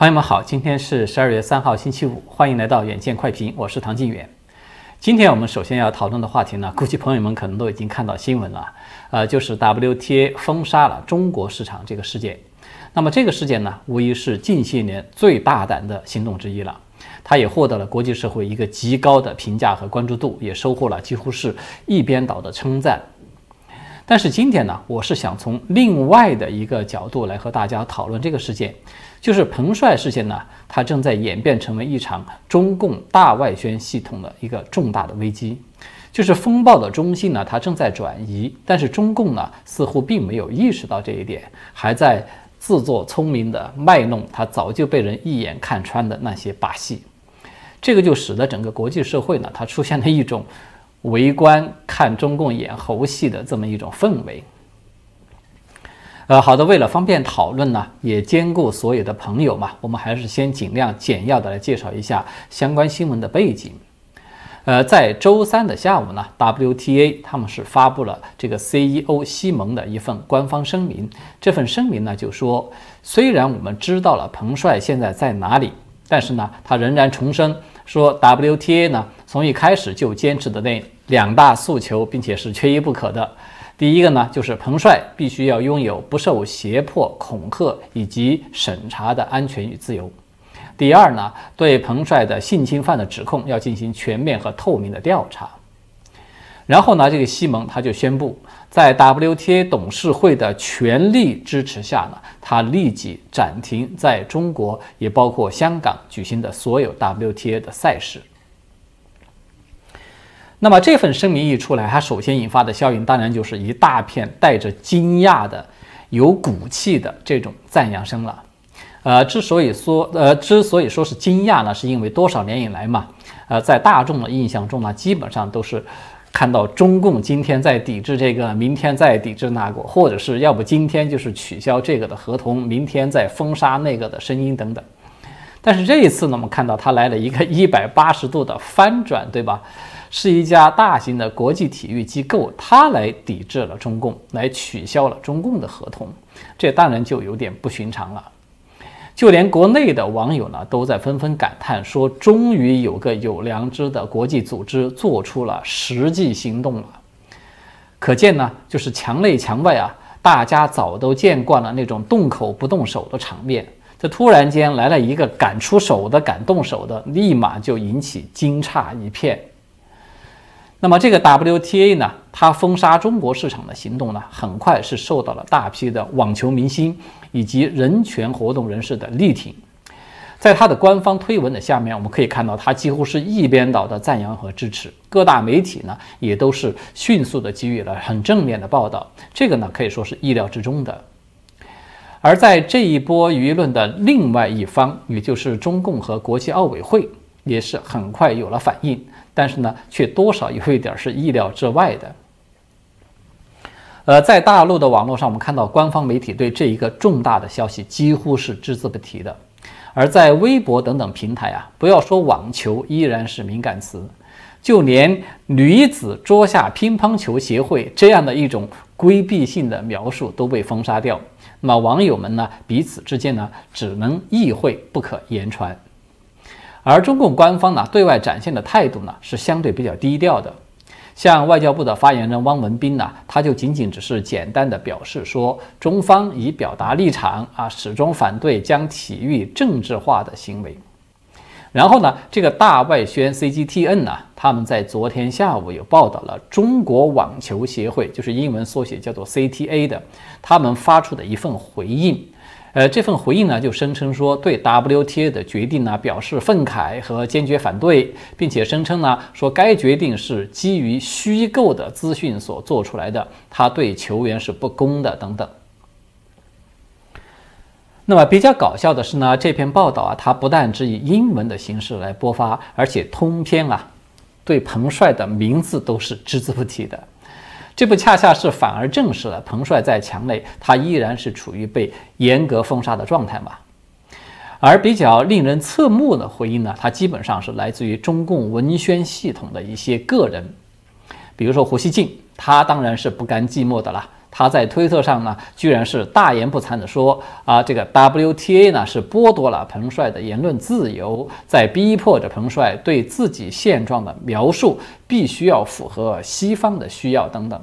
朋友们好，今天是十二月三号星期五，欢迎来到远见快评，我是唐晋远。今天我们首先要讨论的话题呢，估计朋友们可能都已经看到新闻了，呃，就是 WTA 封杀了中国市场这个事件。那么这个事件呢，无疑是近些年最大胆的行动之一了，它也获得了国际社会一个极高的评价和关注度，也收获了几乎是一边倒的称赞。但是今天呢，我是想从另外的一个角度来和大家讨论这个事件，就是彭帅事件呢，它正在演变成为一场中共大外宣系统的一个重大的危机，就是风暴的中心呢，它正在转移，但是中共呢，似乎并没有意识到这一点，还在自作聪明的卖弄他早就被人一眼看穿的那些把戏，这个就使得整个国际社会呢，它出现了一种。围观看中共演猴戏的这么一种氛围。呃，好的，为了方便讨论呢，也兼顾所有的朋友嘛，我们还是先尽量简要的来介绍一下相关新闻的背景。呃，在周三的下午呢，WTA 他们是发布了这个 CEO 西蒙的一份官方声明。这份声明呢就说，虽然我们知道了彭帅现在在哪里，但是呢，他仍然重申。说 WTA 呢，从一开始就坚持的那两大诉求，并且是缺一不可的。第一个呢，就是彭帅必须要拥有不受胁迫、恐吓以及审查的安全与自由。第二呢，对彭帅的性侵犯的指控要进行全面和透明的调查。然后呢，这个西蒙他就宣布，在 WTA 董事会的全力支持下呢，他立即暂停在中国也包括香港举行的所有 WTA 的赛事。那么这份声明一出来，它首先引发的效应当然就是一大片带着惊讶的、有骨气的这种赞扬声了。呃，之所以说呃之所以说是惊讶呢，是因为多少年以来嘛，呃，在大众的印象中呢，基本上都是。看到中共今天在抵制这个，明天在抵制那个，或者是要不今天就是取消这个的合同，明天再封杀那个的声音等等。但是这一次呢，我们看到他来了一个 一百八十度的翻转，对吧？是一家大型的国际体育机构，他来抵制了中共，来取消了中共的合同，这当然就有点不寻常了。就连国内的网友呢，都在纷纷感叹说：“终于有个有良知的国际组织做出了实际行动了。”可见呢，就是墙内墙外啊，大家早都见惯了那种动口不动手的场面，这突然间来了一个敢出手的、敢动手的，立马就引起惊诧一片。那么这个 WTA 呢，它封杀中国市场的行动呢，很快是受到了大批的网球明星以及人权活动人士的力挺。在它的官方推文的下面，我们可以看到，它几乎是一边倒的赞扬和支持。各大媒体呢，也都是迅速的给予了很正面的报道。这个呢，可以说是意料之中的。而在这一波舆论的另外一方，也就是中共和国际奥委会，也是很快有了反应。但是呢，却多少有一点是意料之外的。呃，在大陆的网络上，我们看到官方媒体对这一个重大的消息几乎是只字不提的；而在微博等等平台啊，不要说网球，依然是敏感词，就连女子桌下乒乓球协会这样的一种规避性的描述都被封杀掉。那么网友们呢，彼此之间呢，只能意会不可言传。而中共官方呢，对外展现的态度呢，是相对比较低调的。像外交部的发言人汪文斌呢，他就仅仅只是简单的表示说，中方已表达立场啊，始终反对将体育政治化的行为。然后呢，这个大外宣 CGTN 呢，他们在昨天下午有报道了中国网球协会，就是英文缩写叫做 CTA 的，他们发出的一份回应。呃，这份回应呢，就声称说对 WTA 的决定呢表示愤慨和坚决反对，并且声称呢说该决定是基于虚构的资讯所做出来的，他对球员是不公的等等。那么比较搞笑的是呢，这篇报道啊，它不但只以英文的形式来播发，而且通篇啊对彭帅的名字都是只字不提的。这不恰恰是反而证实了彭帅在墙内，他依然是处于被严格封杀的状态嘛？而比较令人侧目的回应呢，它基本上是来自于中共文宣系统的一些个人，比如说胡锡进，他当然是不甘寂寞的了，他在推特上呢，居然是大言不惭地说啊，这个 WTA 呢是剥夺了彭帅的言论自由，在逼迫着彭帅对自己现状的描述必须要符合西方的需要等等。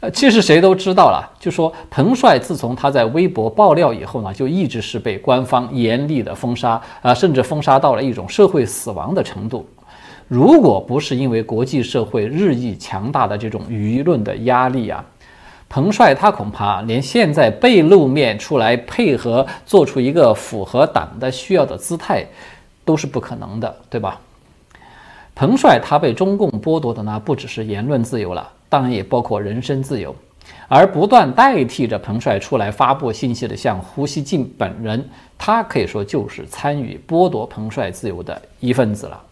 呃，其实谁都知道了，就说彭帅自从他在微博爆料以后呢，就一直是被官方严厉的封杀啊，甚至封杀到了一种社会死亡的程度。如果不是因为国际社会日益强大的这种舆论的压力啊，彭帅他恐怕连现在被露面出来配合，做出一个符合党的需要的姿态，都是不可能的，对吧？彭帅他被中共剥夺的呢，不只是言论自由了，当然也包括人身自由，而不断代替着彭帅出来发布信息的，像胡锡进本人，他可以说就是参与剥夺彭帅自由的一份子了。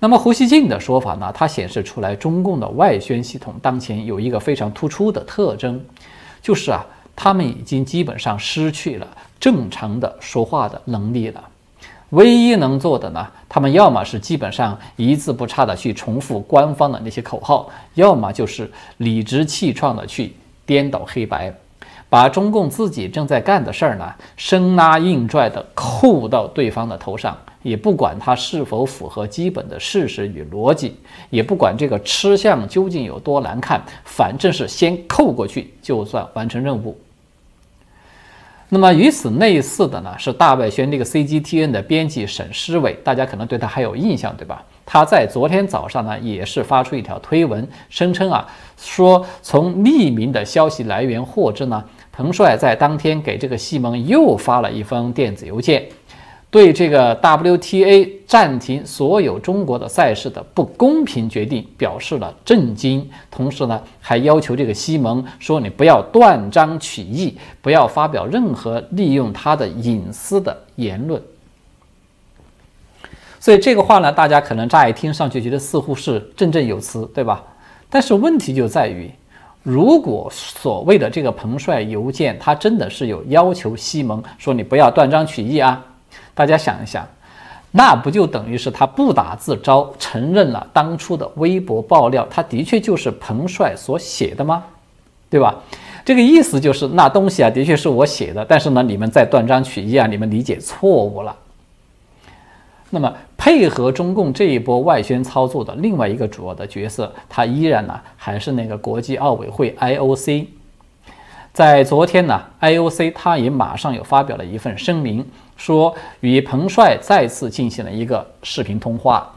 那么胡锡进的说法呢？它显示出来中共的外宣系统当前有一个非常突出的特征，就是啊，他们已经基本上失去了正常的说话的能力了。唯一能做的呢，他们要么是基本上一字不差的去重复官方的那些口号，要么就是理直气壮的去颠倒黑白。把中共自己正在干的事儿呢，生拉硬拽的扣到对方的头上，也不管它是否符合基本的事实与逻辑，也不管这个吃相究竟有多难看，反正是先扣过去，就算完成任务。那么与此类似的呢，是大外宣这个 CGTN 的编辑沈诗伟，大家可能对他还有印象，对吧？他在昨天早上呢，也是发出一条推文，声称啊，说从匿名的消息来源获知呢。彭帅在当天给这个西蒙又发了一封电子邮件，对这个 WTA 暂停所有中国的赛事的不公平决定表示了震惊，同时呢，还要求这个西蒙说：“你不要断章取义，不要发表任何利用他的隐私的言论。”所以这个话呢，大家可能乍一听上去觉得似乎是振振有词，对吧？但是问题就在于。如果所谓的这个彭帅邮件，他真的是有要求西蒙说你不要断章取义啊？大家想一想，那不就等于是他不打自招，承认了当初的微博爆料，他的确就是彭帅所写的吗？对吧？这个意思就是那东西啊，的确是我写的，但是呢，你们在断章取义啊，你们理解错误了。那么，配合中共这一波外宣操作的另外一个主要的角色，他依然呢还是那个国际奥委会 IOC。在昨天呢，IOC 他也马上有发表了一份声明，说与彭帅再次进行了一个视频通话。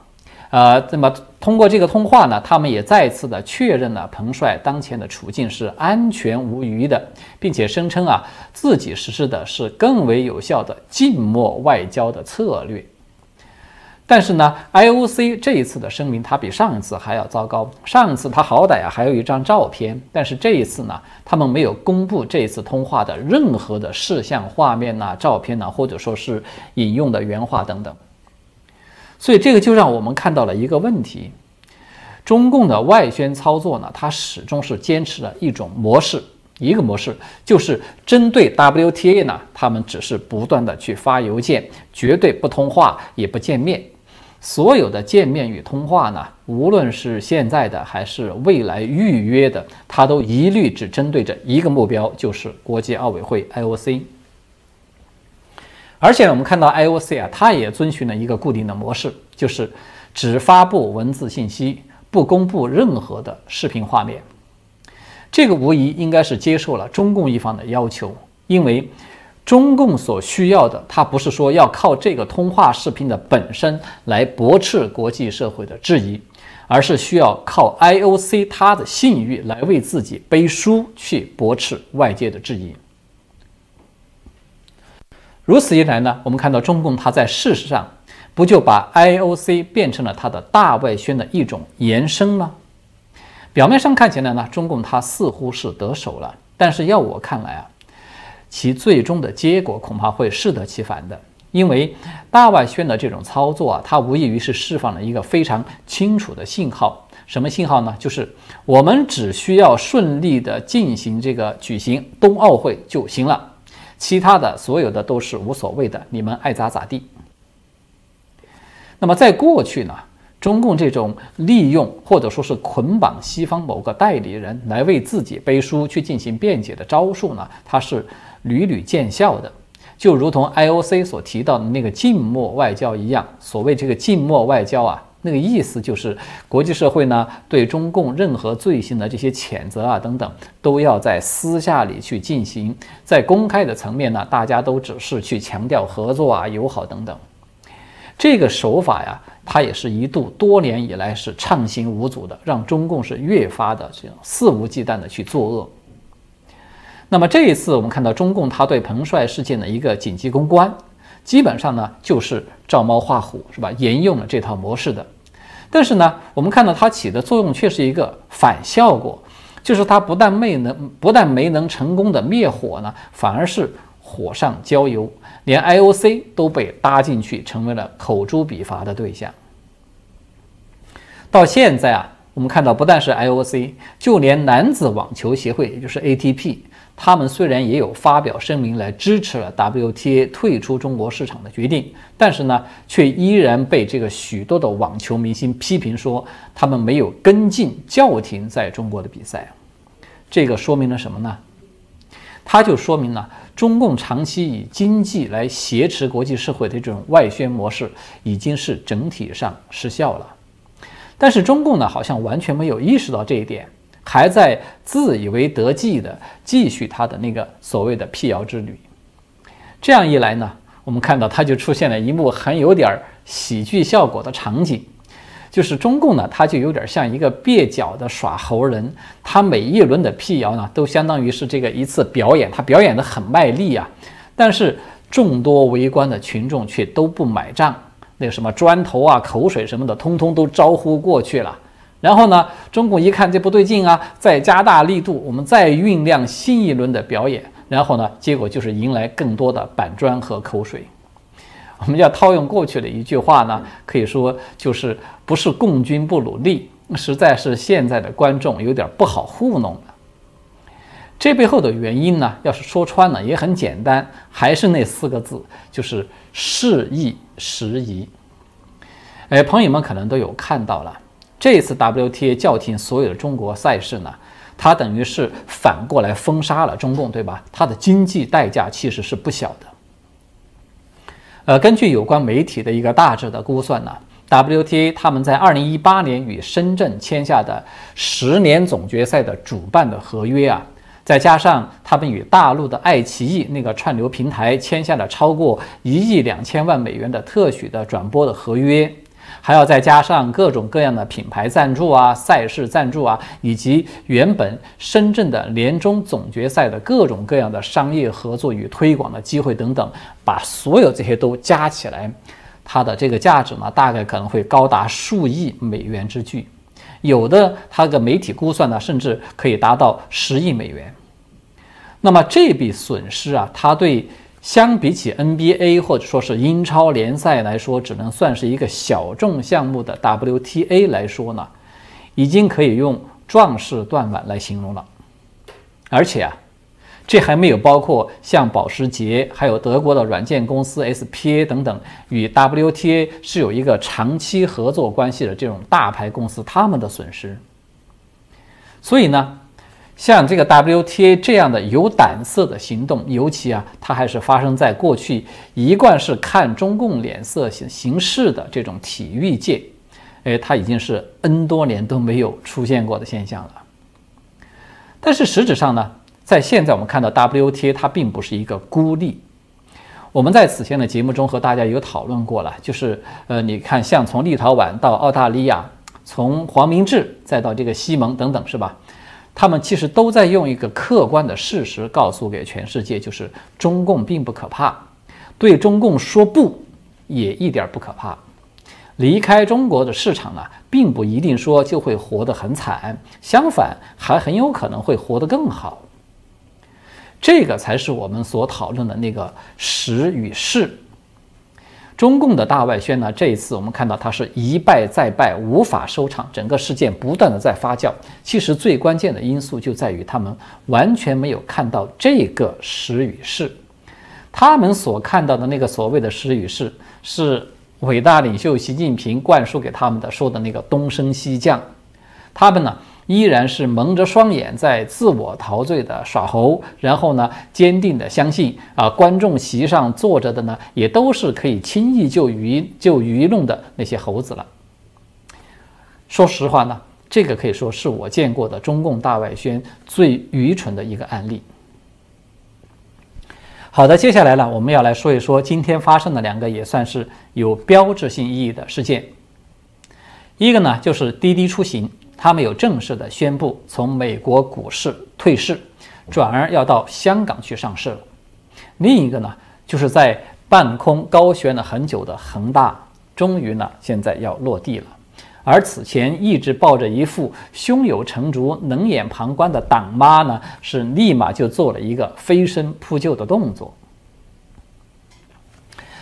呃，那么通过这个通话呢，他们也再次的确认了彭帅当前的处境是安全无虞的，并且声称啊自己实施的是更为有效的静默外交的策略。但是呢，IOC 这一次的声明，它比上一次还要糟糕。上一次它好歹啊还有一张照片，但是这一次呢，他们没有公布这一次通话的任何的事项画面呐、照片呐，或者说是引用的原话等等。所以这个就让我们看到了一个问题：中共的外宣操作呢，它始终是坚持了一种模式，一个模式就是针对 WTA 呢，他们只是不断的去发邮件，绝对不通话，也不见面。所有的见面与通话呢，无论是现在的还是未来预约的，它都一律只针对着一个目标，就是国际奥委会 IOC。而且我们看到 IOC 啊，它也遵循了一个固定的模式，就是只发布文字信息，不公布任何的视频画面。这个无疑应该是接受了中共一方的要求，因为。中共所需要的，它不是说要靠这个通话视频的本身来驳斥国际社会的质疑，而是需要靠 IOC 它的信誉来为自己背书，去驳斥外界的质疑。如此一来呢，我们看到中共它在事实上不就把 IOC 变成了它的大外宣的一种延伸吗？表面上看起来呢，中共它似乎是得手了，但是要我看来啊。其最终的结果恐怕会适得其反的，因为大外宣的这种操作啊，它无异于是释放了一个非常清楚的信号。什么信号呢？就是我们只需要顺利的进行这个举行冬奥会就行了，其他的所有的都是无所谓的，你们爱咋咋地。那么在过去呢，中共这种利用或者说是捆绑西方某个代理人来为自己背书去进行辩解的招数呢，它是屡屡见效的。就如同 IOC 所提到的那个静默外交一样，所谓这个静默外交啊，那个意思就是国际社会呢对中共任何罪行的这些谴责啊等等，都要在私下里去进行，在公开的层面呢，大家都只是去强调合作啊、友好等等。这个手法呀，它也是一度多年以来是畅行无阻的，让中共是越发的这种肆无忌惮的去作恶。那么这一次，我们看到中共他对彭帅事件的一个紧急公关，基本上呢就是照猫画虎，是吧？沿用了这套模式的。但是呢，我们看到它起的作用却是一个反效果，就是它不但没能不但没能成功的灭火呢，反而是火上浇油，连 IOC 都被搭进去，成为了口诛笔伐的对象。到现在啊，我们看到不但是 IOC，就连男子网球协会，也就是 ATP。他们虽然也有发表声明来支持了 WTA 退出中国市场的决定，但是呢，却依然被这个许多的网球明星批评说他们没有跟进叫停在中国的比赛。这个说明了什么呢？它就说明了中共长期以经济来挟持国际社会的这种外宣模式已经是整体上失效了。但是中共呢，好像完全没有意识到这一点。还在自以为得计的继续他的那个所谓的辟谣之旅，这样一来呢，我们看到他就出现了一幕很有点喜剧效果的场景，就是中共呢，他就有点像一个蹩脚的耍猴人，他每一轮的辟谣呢，都相当于是这个一次表演，他表演的很卖力啊，但是众多围观的群众却都不买账，那个什么砖头啊、口水什么的，通通都招呼过去了。然后呢，中共一看这不对劲啊，再加大力度，我们再酝酿新一轮的表演。然后呢，结果就是迎来更多的板砖和口水。我们要套用过去的一句话呢，可以说就是不是共军不努力，实在是现在的观众有点不好糊弄了。这背后的原因呢，要是说穿了也很简单，还是那四个字，就是事宜时宜。哎，朋友们可能都有看到了。这次 WTA 叫停所有的中国赛事呢，它等于是反过来封杀了中共，对吧？它的经济代价其实是不小的。呃，根据有关媒体的一个大致的估算呢，WTA 他们在2018年与深圳签下的十年总决赛的主办的合约啊，再加上他们与大陆的爱奇艺那个串流平台签下了超过一亿两千万美元的特许的转播的合约。还要再加上各种各样的品牌赞助啊、赛事赞助啊，以及原本深圳的年终总决赛的各种各样的商业合作与推广的机会等等，把所有这些都加起来，它的这个价值呢，大概可能会高达数亿美元之巨，有的它的媒体估算呢，甚至可以达到十亿美元。那么这笔损失啊，它对。相比起 NBA 或者说是英超联赛来说，只能算是一个小众项目的 WTA 来说呢，已经可以用壮士断腕来形容了。而且啊，这还没有包括像保时捷、还有德国的软件公司 SPA 等等与 WTA 是有一个长期合作关系的这种大牌公司他们的损失。所以呢。像这个 WTA 这样的有胆色的行动，尤其啊，它还是发生在过去一贯是看中共脸色行行事的这种体育界，哎，它已经是 N 多年都没有出现过的现象了。但是实质上呢，在现在我们看到 WTA 它并不是一个孤立。我们在此前的节目中和大家有讨论过了，就是呃，你看像从立陶宛到澳大利亚，从黄明志再到这个西蒙等等，是吧？他们其实都在用一个客观的事实告诉给全世界，就是中共并不可怕，对中共说不也一点不可怕。离开中国的市场呢，并不一定说就会活得很惨，相反还很有可能会活得更好。这个才是我们所讨论的那个实与势。中共的大外宣呢，这一次我们看到它是一败再败，无法收场，整个事件不断的在发酵。其实最关键的因素就在于他们完全没有看到这个时与势，他们所看到的那个所谓的时与势，是伟大领袖习近平灌输给他们的说的那个东升西降，他们呢依然是蒙着双眼在自我陶醉的耍猴，然后呢坚定的相信啊观众席上坐着的呢也都是可以轻易就愚就愚弄的那些猴子了。说实话呢，这个可以说是我见过的中共大外宣最愚蠢的一个案例。好的，接下来呢，我们要来说一说今天发生的两个也算是有标志性意义的事件。一个呢，就是滴滴出行，他们有正式的宣布从美国股市退市，转而要到香港去上市了。另一个呢，就是在半空高悬了很久的恒大，终于呢，现在要落地了。而此前一直抱着一副胸有成竹、冷眼旁观的党妈呢，是立马就做了一个飞身扑救的动作。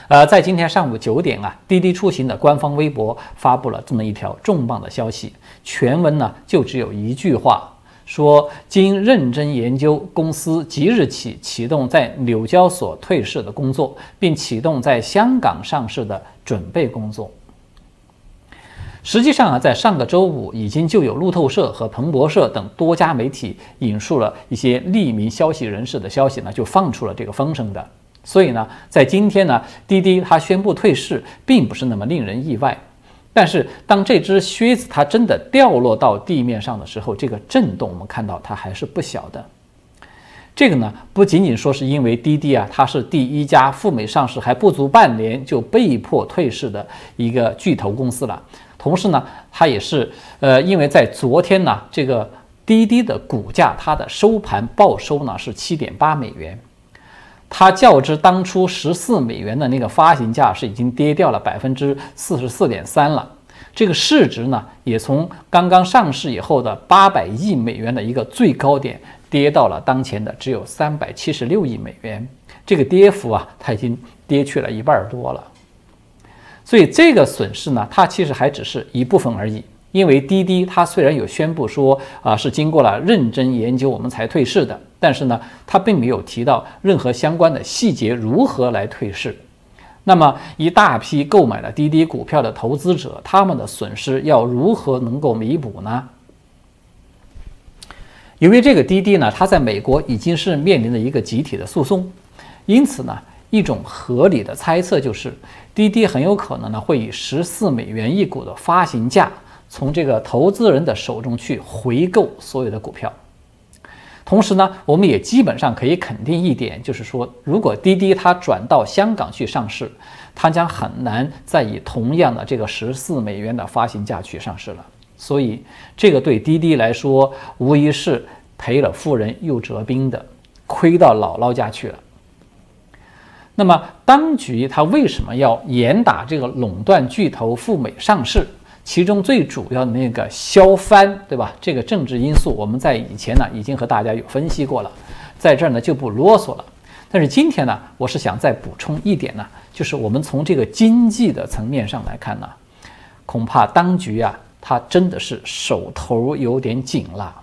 呃，在今天上午九点啊，滴滴出行的官方微博发布了这么一条重磅的消息，全文呢就只有一句话，说经认真研究，公司即日起启动在纽交所退市的工作，并启动在香港上市的准备工作。实际上啊，在上个周五，已经就有路透社和彭博社等多家媒体引述了一些匿名消息人士的消息呢，就放出了这个风声的。所以呢，在今天呢，滴滴它宣布退市，并不是那么令人意外。但是，当这只靴子它真的掉落到地面上的时候，这个震动我们看到它还是不小的。这个呢，不仅仅说是因为滴滴啊，它是第一家赴美上市还不足半年就被迫退市的一个巨头公司了。同时呢，它也是呃，因为在昨天呢，这个滴滴的股价它的收盘报收呢是七点八美元，它较之当初十四美元的那个发行价是已经跌掉了百分之四十四点三了。这个市值呢，也从刚刚上市以后的八百亿美元的一个最高点跌到了当前的只有三百七十六亿美元。这个跌幅啊，它已经跌去了一半多了。所以这个损失呢，它其实还只是一部分而已。因为滴滴它虽然有宣布说啊是经过了认真研究我们才退市的，但是呢，他并没有提到任何相关的细节如何来退市。那么一大批购买了滴滴股票的投资者，他们的损失要如何能够弥补呢？由于这个滴滴呢，它在美国已经是面临着一个集体的诉讼，因此呢。一种合理的猜测就是，滴滴很有可能呢会以十四美元一股的发行价，从这个投资人的手中去回购所有的股票。同时呢，我们也基本上可以肯定一点，就是说，如果滴滴它转到香港去上市，它将很难再以同样的这个十四美元的发行价去上市了。所以，这个对滴滴来说，无疑是赔了夫人又折兵的，亏到姥姥家去了。那么，当局它为什么要严打这个垄断巨头赴美上市？其中最主要的那个削藩，对吧？这个政治因素，我们在以前呢已经和大家有分析过了，在这儿呢就不啰嗦了。但是今天呢，我是想再补充一点呢，就是我们从这个经济的层面上来看呢，恐怕当局啊，它真的是手头有点紧了。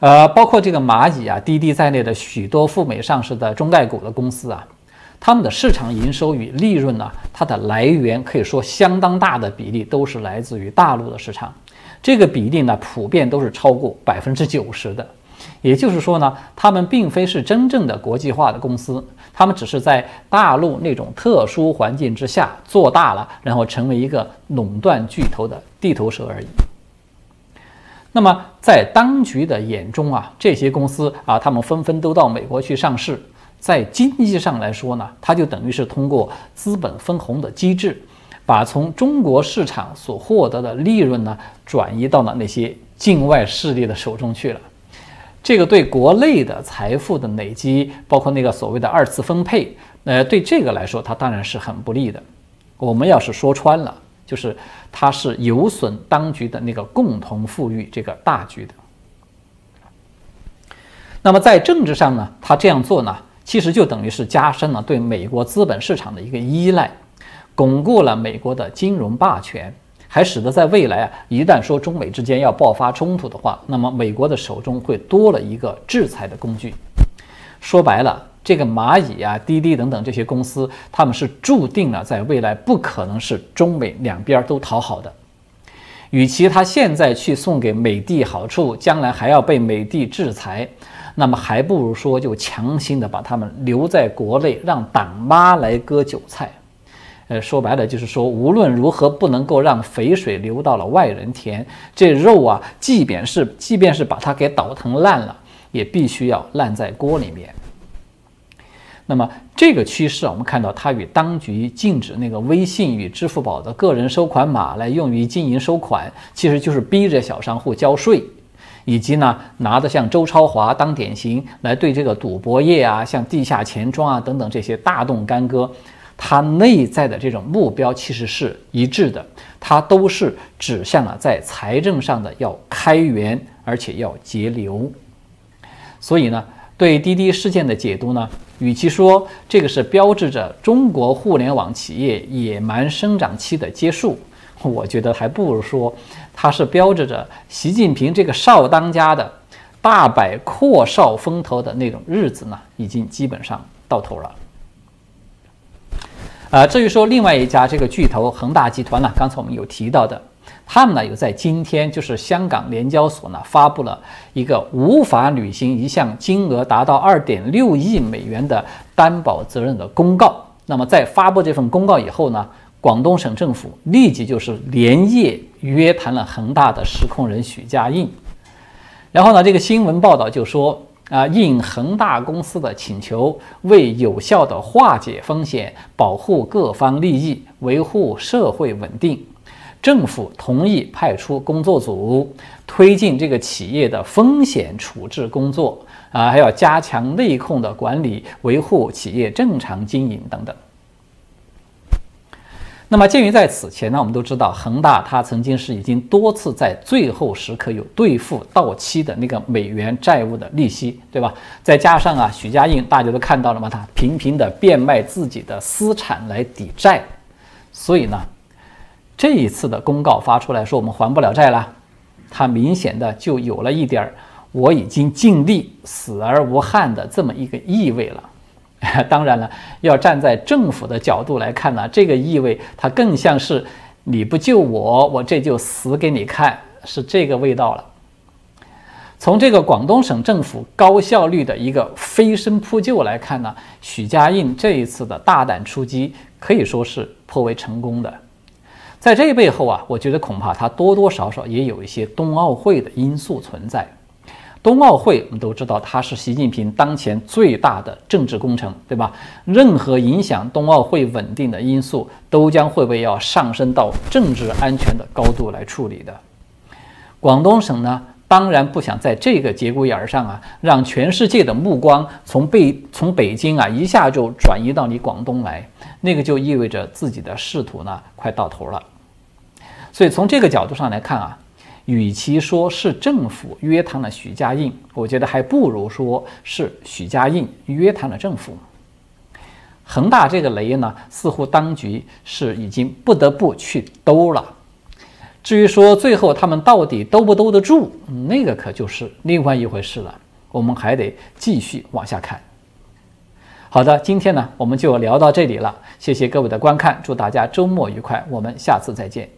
呃，包括这个蚂蚁啊、滴滴在内的许多赴美上市的中概股的公司啊，他们的市场营收与利润呢，它的来源可以说相当大的比例都是来自于大陆的市场，这个比例呢，普遍都是超过百分之九十的。也就是说呢，他们并非是真正的国际化的公司，他们只是在大陆那种特殊环境之下做大了，然后成为一个垄断巨头的地头蛇而已。那么，在当局的眼中啊，这些公司啊，他们纷纷都到美国去上市，在经济上来说呢，它就等于是通过资本分红的机制，把从中国市场所获得的利润呢，转移到了那些境外势力的手中去了。这个对国内的财富的累积，包括那个所谓的二次分配，呃，对这个来说，它当然是很不利的。我们要是说穿了。就是它是有损当局的那个共同富裕这个大局的。那么在政治上呢，他这样做呢，其实就等于是加深了对美国资本市场的一个依赖，巩固了美国的金融霸权，还使得在未来啊，一旦说中美之间要爆发冲突的话，那么美国的手中会多了一个制裁的工具。说白了。这个蚂蚁啊、滴滴等等这些公司，他们是注定了在未来不可能是中美两边都讨好的。与其他现在去送给美帝好处，将来还要被美帝制裁，那么还不如说就强行的把他们留在国内，让党妈来割韭菜。呃，说白了就是说，无论如何不能够让肥水流到了外人田。这肉啊，即便是即便是把它给倒腾烂了，也必须要烂在锅里面。那么这个趋势，我们看到它与当局禁止那个微信与支付宝的个人收款码来用于经营收款，其实就是逼着小商户交税，以及呢拿的像周超华当典型来对这个赌博业啊，像地下钱庄啊等等这些大动干戈。它内在的这种目标其实是一致的，它都是指向了在财政上的要开源，而且要节流。所以呢，对滴滴事件的解读呢，与其说这个是标志着中国互联网企业野蛮生长期的结束，我觉得还不如说它是标志着习近平这个少当家的大摆阔少风头的那种日子呢，已经基本上到头了。呃，至于说另外一家这个巨头恒大集团呢，刚才我们有提到的，他们呢有在今天就是香港联交所呢发布了一个无法履行一项金额达到二点六亿美元的担保责任的公告。那么在发布这份公告以后呢，广东省政府立即就是连夜约谈了恒大的实控人许家印。然后呢，这个新闻报道就说。啊，应恒大公司的请求，为有效的化解风险、保护各方利益、维护社会稳定，政府同意派出工作组，推进这个企业的风险处置工作。啊，还要加强内控的管理，维护企业正常经营等等。那么，鉴于在此前呢，我们都知道恒大它曾经是已经多次在最后时刻有兑付到期的那个美元债务的利息，对吧？再加上啊，许家印大家都看到了吗？他频频的变卖自己的私产来抵债，所以呢，这一次的公告发出来说我们还不了债了，他明显的就有了一点儿我已经尽力死而无憾的这么一个意味了。当然了，要站在政府的角度来看呢，这个意味它更像是你不救我，我这就死给你看，是这个味道了。从这个广东省政府高效率的一个飞身扑救来看呢，许家印这一次的大胆出击可以说是颇为成功的。在这背后啊，我觉得恐怕他多多少少也有一些冬奥会的因素存在。冬奥会，我们都知道它是习近平当前最大的政治工程，对吧？任何影响冬奥会稳定的因素，都将会被要上升到政治安全的高度来处理的。广东省呢，当然不想在这个节骨眼上啊，让全世界的目光从北从北京啊一下就转移到你广东来，那个就意味着自己的仕途呢快到头了。所以从这个角度上来看啊。与其说是政府约谈了许家印，我觉得还不如说是许家印约谈了政府。恒大这个雷呢，似乎当局是已经不得不去兜了。至于说最后他们到底兜不兜得住，那个可就是另外一回事了。我们还得继续往下看。好的，今天呢我们就聊到这里了，谢谢各位的观看，祝大家周末愉快，我们下次再见。